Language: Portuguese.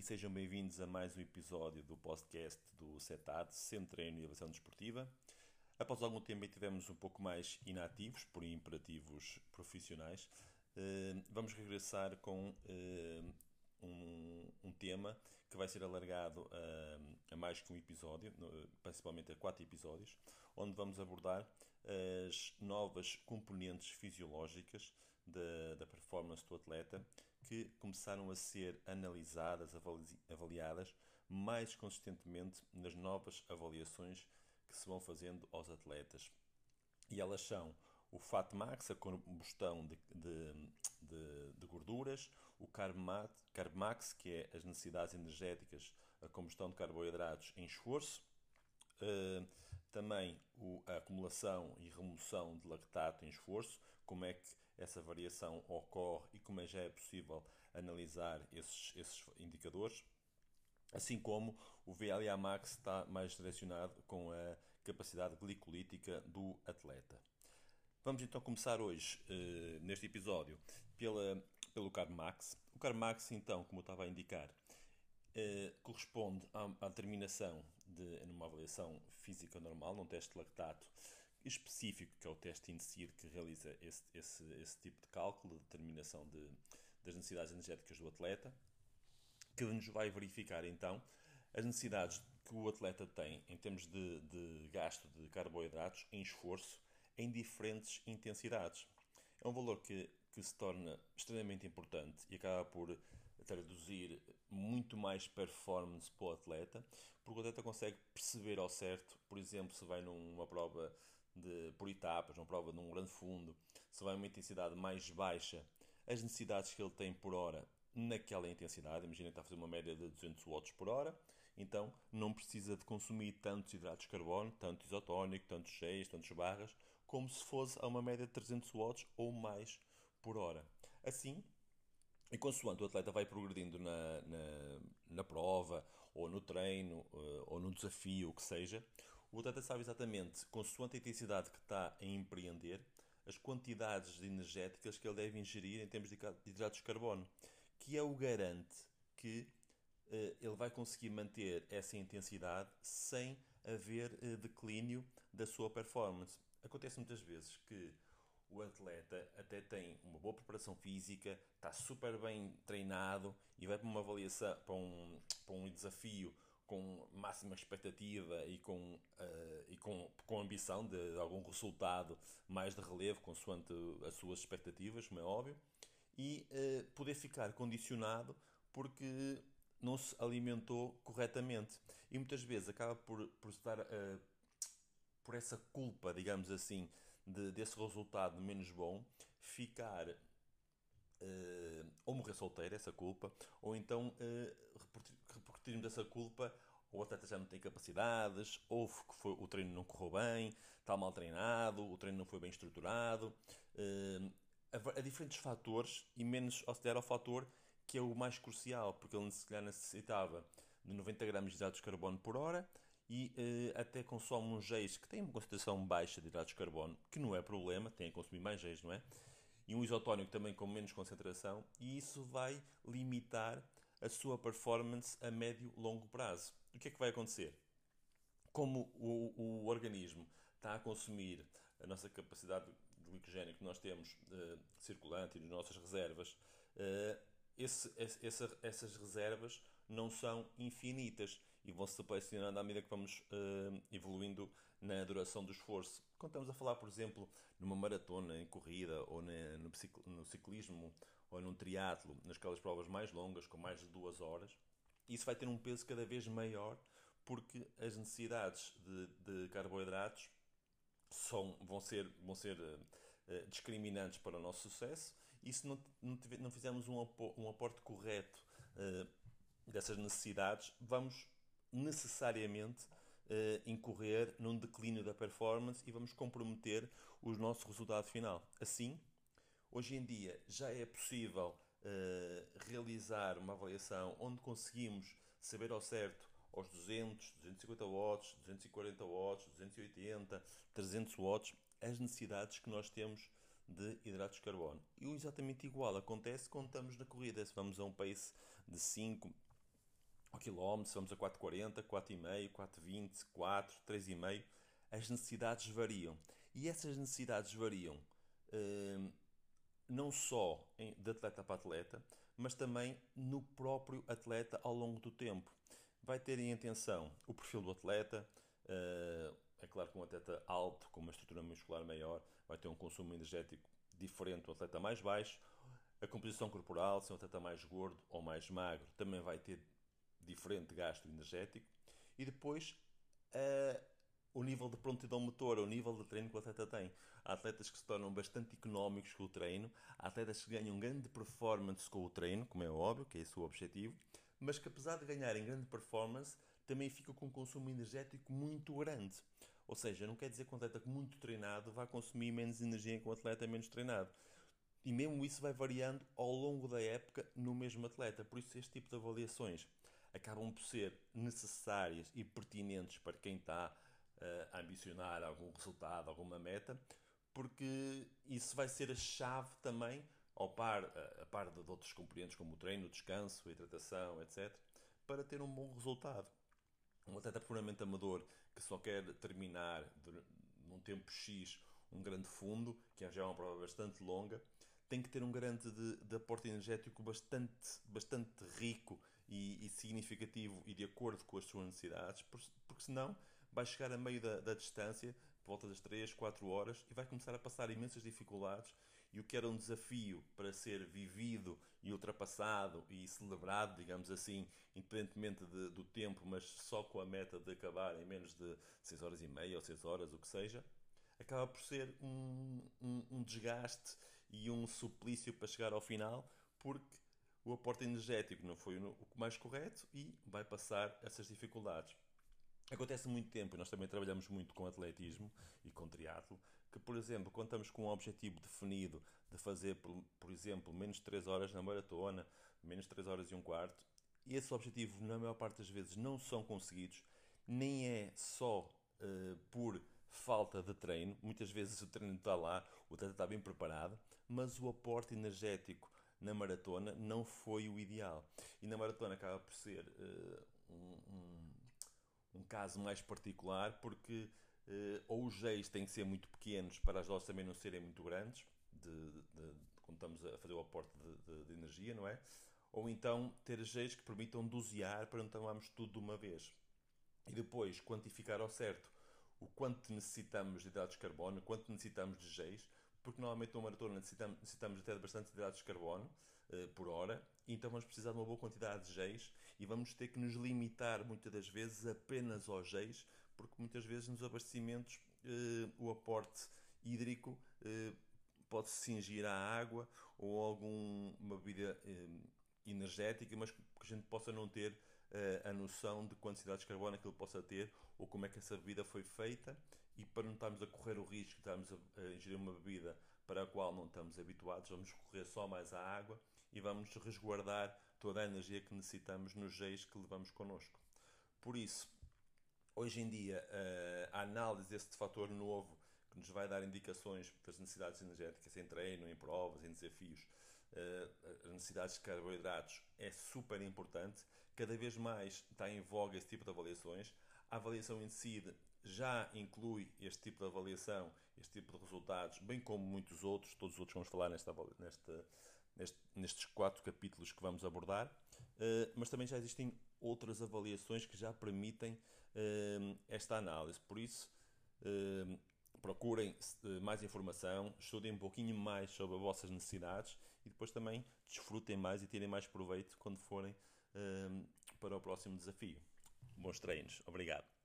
e sejam bem-vindos a mais um episódio do podcast do CETAD, Centro de Treino e Inovação Desportiva. Após algum tempo tivemos um pouco mais inativos por imperativos profissionais, eh, vamos regressar com eh, um, um, tema que vai ser alargado a, a, mais que um episódio, principalmente a quatro episódios, onde vamos abordar as novas componentes fisiológicas da, da performance do atleta que começaram a ser analisadas, avaliadas mais consistentemente nas novas avaliações que se vão fazendo aos atletas. E elas são o Fat Max, a combustão de, de, de, de gorduras, o Carb Max, que é as necessidades energéticas, a combustão de carboidratos em esforço, uh, também o, a acumulação e remoção de lactato em esforço, como é que essa variação ocorre e como é já é possível analisar esses, esses indicadores. Assim como o VLA Max está mais direcionado com a capacidade glicolítica do atleta. Vamos então começar hoje, uh, neste episódio, pela, pelo CarMax. O CarMax, então, como eu estava a indicar, uh, corresponde à, à determinação de numa avaliação física normal, num teste de lactato específico, que é o teste INSIR, que realiza esse, esse, esse tipo de cálculo, de determinação de, das necessidades energéticas do atleta, que nos vai verificar, então, as necessidades que o atleta tem em termos de, de gasto de carboidratos em esforço em diferentes intensidades. É um valor que, que se torna extremamente importante e acaba por traduzir muito mais performance para o atleta, porque o atleta consegue perceber ao certo, por exemplo, se vai numa prova de, por etapas, uma prova de um grande fundo, se vai uma intensidade mais baixa, as necessidades que ele tem por hora naquela intensidade. Imagina que está a fazer uma média de 200 watts por hora, então não precisa de consumir tantos hidratos de carbono, tanto isotónico, tantos cheios, tantos barras, como se fosse a uma média de 300 watts ou mais por hora. Assim, e consoante o atleta vai progredindo na, na, na prova, ou no treino, eh, ou no desafio, o que seja, o atleta sabe exatamente, consoante a intensidade que está a empreender, as quantidades energéticas que ele deve ingerir em termos de hidratos de carbono que é o garante que uh, ele vai conseguir manter essa intensidade sem haver uh, declínio da sua performance. Acontece muitas vezes que o atleta até tem uma boa preparação física, está super bem treinado e vai para uma avaliação, para um, para um desafio com máxima expectativa e com, uh, e com, com ambição de, de, algum resultado mais de relevo, consoante as suas expectativas, como é óbvio e uh, poder ficar condicionado porque não se alimentou corretamente. E muitas vezes acaba por, por estar uh, por essa culpa, digamos assim, de, desse resultado menos bom, ficar uh, ou morrer solteiro, essa culpa, ou então uh, repercutirmos essa culpa o atleta já não tem capacidades, ou que foi, o treino não correu bem, está mal treinado, o treino não foi bem estruturado. Uh, a, a diferentes fatores e menos ao ao fator que é o mais crucial, porque ele se calhar necessitava de 90 gramas de hidratos de carbono por hora e uh, até consome um geis que tem uma concentração baixa de hidratos de carbono, que não é problema, tem a consumir mais geis, não é? E um isotónico também com menos concentração, e isso vai limitar a sua performance a médio longo prazo. O que é que vai acontecer? Como o, o organismo está a consumir a nossa capacidade de glicogênio que nós temos uh, circulante e nas nossas reservas, uh, esse, esse, essas reservas não são infinitas e vão se selecionando à medida que vamos uh, evoluindo na duração do esforço. Quando estamos a falar, por exemplo, numa maratona, em corrida, ou na, no, no ciclismo, ou num triatlo, nasquelas provas mais longas, com mais de duas horas, isso vai ter um peso cada vez maior porque as necessidades de, de carboidratos são, vão ser, vão ser uh, discriminantes para o nosso sucesso e se não, não, tiver, não fizermos um, um aporte correto uh, dessas necessidades, vamos necessariamente uh, incorrer num declínio da performance e vamos comprometer o nosso resultado final. Assim, hoje em dia já é possível realizar uma avaliação onde conseguimos saber ao certo aos 200, 250 watts, 240 watts, 280, 300 watts, as necessidades que nós temos de hidratos de carbono. E o exatamente igual acontece quando estamos na corrida. Se vamos a um pace de 5, ao quilómetro, vamos a 4,40, 4,5, 4,20, 4, 3,5, as necessidades variam. E essas necessidades variam uh, não só de atleta para atleta, mas também no próprio atleta ao longo do tempo. Vai ter em atenção o perfil do atleta, uh, é claro que um atleta alto, com uma estrutura muscular maior, vai ter um consumo energético diferente do atleta mais baixo. A composição corporal, se é um atleta mais gordo ou mais magro, também vai ter diferente gasto energético. E depois, uh, o nível de prontidão motora, o nível de treino que o atleta tem. Há atletas que se tornam bastante económicos com o treino, há atletas que ganham grande performance com o treino, como é óbvio, que é esse o objetivo, mas que apesar de ganharem grande performance, também ficam com um consumo energético muito grande. Ou seja, não quer dizer que um atleta muito treinado vai consumir menos energia que um atleta menos treinado. E mesmo isso vai variando ao longo da época no mesmo atleta. Por isso, este tipo de avaliações acabam por ser necessárias e pertinentes para quem está uh, a ambicionar algum resultado, alguma meta, porque isso vai ser a chave também, ao par, a par de outros componentes como o treino, o descanso, a hidratação, etc., para ter um bom resultado. Um atleta puramente amador que só quer terminar num tempo X um grande fundo, que já é uma prova bastante longa, tem que ter um grande de, de aporte energético bastante, bastante rico e, e, significativo e de acordo com as suas necessidades, porque senão vai chegar a meio da, da distância, por volta das 3, 4 horas, e vai começar a passar imensas dificuldades. E o que era um desafio para ser vivido e ultrapassado e celebrado, digamos assim, independentemente de, do tempo, mas só com a meta de acabar em menos de 6 horas e meia ou 6 horas, o que seja, acaba por ser um, um, um desgaste e um suplício para chegar ao final, porque o aporte energético não foi o mais correto e vai passar essas dificuldades. Acontece muito tempo, e nós também trabalhamos muito com atletismo e com triatlo, que, por exemplo, quando estamos com um objetivo definido de fazer, por, por exemplo, menos 3 horas na maratona, menos 3 horas e um quarto, e esse objetivo, na maior parte das vezes, não são conseguidos, nem é só uh, por falta de treino, muitas vezes o treino está lá, o atleta está bem preparado, mas o aporte energético na maratona não foi o ideal. E na maratona acaba por ser uh, um, um um caso mais particular, porque uh, ou os Gs têm que ser muito pequenos para as doses também não serem muito grandes, de, de, de, quando estamos a fazer o aporte de, energia, não é? Ou então ter Gs que permitam dosear para não tomarmos tudo de uma vez. E depois quantificar ao certo o quanto necessitamos de hidratos de carbono, quanto necessitamos de Gs, porque normalmente numa maratona necessitamos, necessitamos até de bastante hidratos de carbono uh, por hora, então vamos precisar de uma boa quantidade de Gs e vamos ter que nos limitar muitas das vezes apenas aos geis, porque muitas vezes nos abastecimentos eh, o aporte hídrico eh, pode se cingir à água ou alguma bebida eh, energética, mas que a gente possa não ter eh, a noção de quantidades de carbono que ele possa ter ou como é que essa bebida foi feita. E para não estarmos a correr o risco de estarmos a, a ingerir uma bebida para a qual não estamos habituados, vamos correr só mais à água e vamos resguardar toda a energia que necessitamos nos geis que levamos connosco. Por isso, hoje em dia, eh, a análise deste fator novo que nos vai dar indicações das necessidades energéticas em treino, em provas, em desafios, eh, as necessidades de carboidratos é super importante. Cada vez mais está em voga esse tipo de avaliações. A avaliação em si já inclui este tipo de avaliação, este tipo de resultados, bem como muitos outros, todos os outros vamos falar nesta, nesta, nestes quatro capítulos que vamos abordar, uh, mas também já existem outras avaliações que já permitem uh, esta análise. Por isso, uh, procurem mais informação, estudem um pouquinho mais sobre as vossas necessidades e depois também desfrutem mais e tirem mais proveito quando forem para o próximo desafio. Bons treinos. Obrigado.